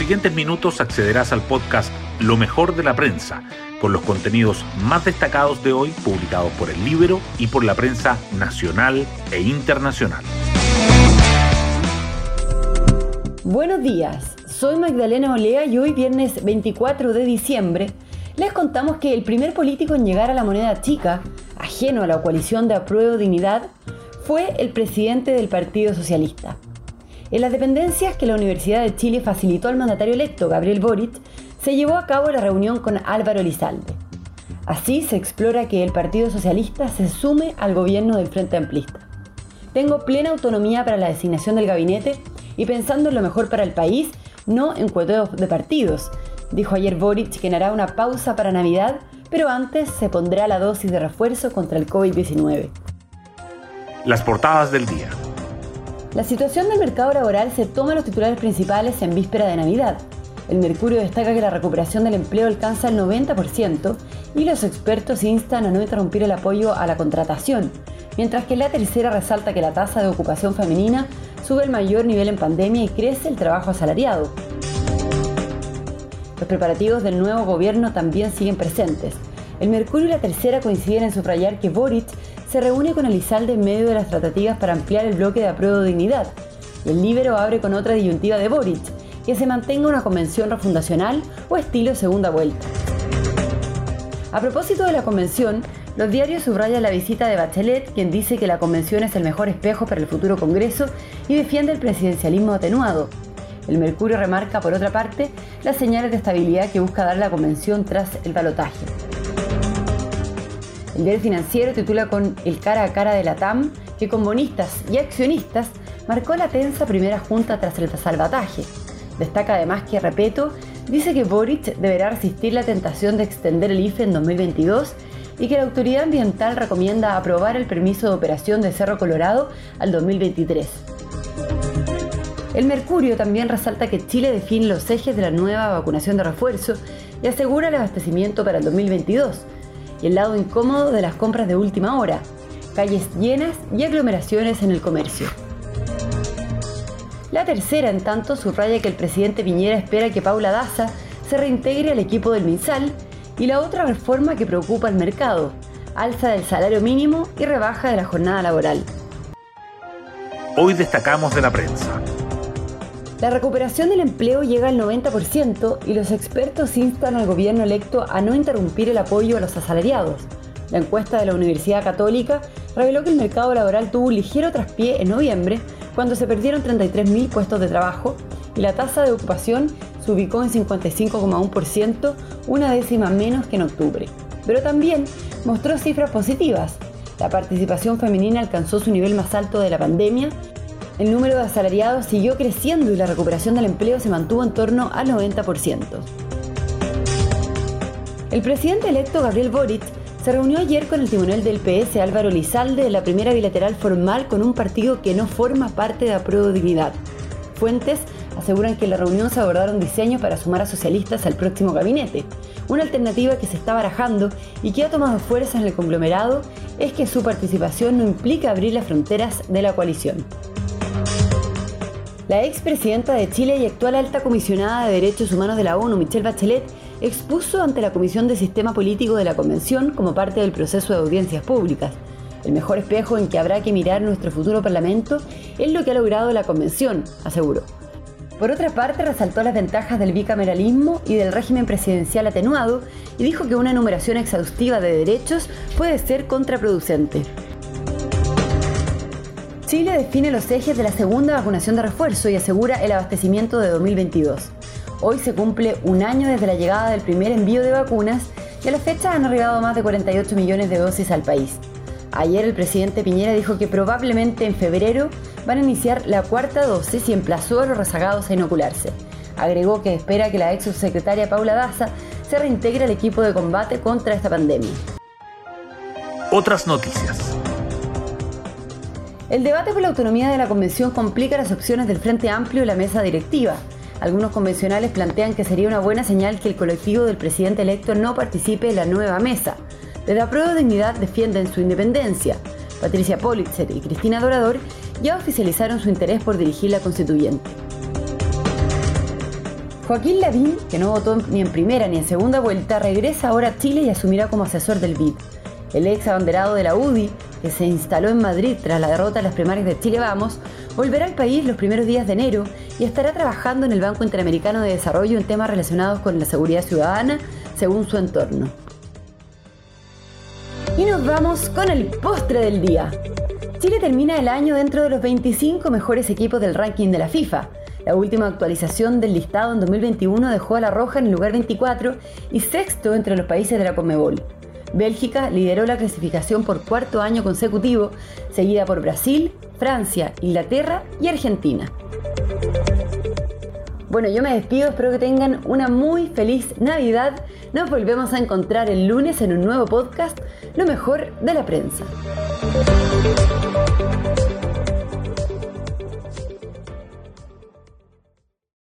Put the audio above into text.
siguientes minutos accederás al podcast Lo mejor de la prensa, con los contenidos más destacados de hoy publicados por el libro y por la prensa nacional e internacional. Buenos días, soy Magdalena Olea y hoy viernes 24 de diciembre les contamos que el primer político en llegar a la moneda chica, ajeno a la coalición de apruebo dignidad, fue el presidente del Partido Socialista. En las dependencias que la Universidad de Chile facilitó al mandatario electo, Gabriel Boric, se llevó a cabo la reunión con Álvaro Lizalde. Así se explora que el Partido Socialista se sume al gobierno del Frente Amplista. Tengo plena autonomía para la designación del gabinete y pensando en lo mejor para el país, no en cueteos de partidos, dijo ayer Boric que hará una pausa para Navidad, pero antes se pondrá la dosis de refuerzo contra el COVID-19. Las portadas del día. La situación del mercado laboral se toma los titulares principales en víspera de Navidad. El Mercurio destaca que la recuperación del empleo alcanza el 90% y los expertos instan a no interrumpir el apoyo a la contratación, mientras que la tercera resalta que la tasa de ocupación femenina sube el mayor nivel en pandemia y crece el trabajo asalariado. Los preparativos del nuevo gobierno también siguen presentes. El Mercurio y la Tercera coinciden en subrayar que Boric se reúne con Elizalde en medio de las tratativas para ampliar el bloque de apruebo de dignidad. El Libero abre con otra disyuntiva de Boric, que se mantenga una convención refundacional o estilo segunda vuelta. A propósito de la convención, los diarios subrayan la visita de Bachelet, quien dice que la convención es el mejor espejo para el futuro Congreso y defiende el presidencialismo atenuado. El Mercurio remarca, por otra parte, las señales de estabilidad que busca dar la convención tras el balotaje. El diario financiero titula con El cara a cara de la TAM, que con bonistas y accionistas marcó la tensa primera junta tras el salvataje. Destaca además que Repeto dice que Boric deberá resistir la tentación de extender el IFE en 2022 y que la autoridad ambiental recomienda aprobar el permiso de operación de Cerro Colorado al 2023. El Mercurio también resalta que Chile define los ejes de la nueva vacunación de refuerzo y asegura el abastecimiento para el 2022, y el lado incómodo de las compras de última hora, calles llenas y aglomeraciones en el comercio. La tercera, en tanto, subraya que el presidente Piñera espera que Paula Daza se reintegre al equipo del MinSal y la otra reforma que preocupa al mercado, alza del salario mínimo y rebaja de la jornada laboral. Hoy destacamos de la prensa. La recuperación del empleo llega al 90% y los expertos instan al gobierno electo a no interrumpir el apoyo a los asalariados. La encuesta de la Universidad Católica reveló que el mercado laboral tuvo un ligero traspié en noviembre, cuando se perdieron 33.000 puestos de trabajo y la tasa de ocupación se ubicó en 55,1%, una décima menos que en octubre. Pero también mostró cifras positivas. La participación femenina alcanzó su nivel más alto de la pandemia el número de asalariados siguió creciendo y la recuperación del empleo se mantuvo en torno al 90%. El presidente electo Gabriel Boric se reunió ayer con el timonel del PS Álvaro Lizalde en la primera bilateral formal con un partido que no forma parte de Apruebo Dignidad. Fuentes aseguran que en la reunión se abordaron diseños para sumar a socialistas al próximo gabinete. Una alternativa que se está barajando y que ha tomado fuerza en el conglomerado es que su participación no implica abrir las fronteras de la coalición. La expresidenta de Chile y actual alta comisionada de Derechos Humanos de la ONU, Michelle Bachelet, expuso ante la Comisión de Sistema Político de la Convención como parte del proceso de audiencias públicas. El mejor espejo en que habrá que mirar nuestro futuro Parlamento es lo que ha logrado la Convención, aseguró. Por otra parte, resaltó las ventajas del bicameralismo y del régimen presidencial atenuado y dijo que una enumeración exhaustiva de derechos puede ser contraproducente. Chile define los ejes de la segunda vacunación de refuerzo y asegura el abastecimiento de 2022. Hoy se cumple un año desde la llegada del primer envío de vacunas y a la fecha han arribado más de 48 millones de dosis al país. Ayer el presidente Piñera dijo que probablemente en febrero van a iniciar la cuarta dosis y emplazó a los rezagados a inocularse. Agregó que espera que la ex subsecretaria Paula Daza se reintegre al equipo de combate contra esta pandemia. Otras noticias. El debate por la autonomía de la convención complica las opciones del Frente Amplio y la mesa directiva. Algunos convencionales plantean que sería una buena señal que el colectivo del presidente electo no participe en la nueva mesa. Desde Apruebo de Dignidad defienden su independencia. Patricia Politzer y Cristina Dorador ya oficializaron su interés por dirigir la constituyente. Joaquín Lavín, que no votó ni en primera ni en segunda vuelta, regresa ahora a Chile y asumirá como asesor del BID. El ex abanderado de la UDI, que se instaló en Madrid tras la derrota en las primarias de Chile Vamos, volverá al país los primeros días de enero y estará trabajando en el Banco Interamericano de Desarrollo en temas relacionados con la seguridad ciudadana, según su entorno. Y nos vamos con el postre del día. Chile termina el año dentro de los 25 mejores equipos del ranking de la FIFA. La última actualización del listado en 2021 dejó a La Roja en el lugar 24 y sexto entre los países de la Conmebol. Bélgica lideró la clasificación por cuarto año consecutivo, seguida por Brasil, Francia, Inglaterra y Argentina. Bueno, yo me despido, espero que tengan una muy feliz Navidad. Nos volvemos a encontrar el lunes en un nuevo podcast, Lo mejor de la prensa.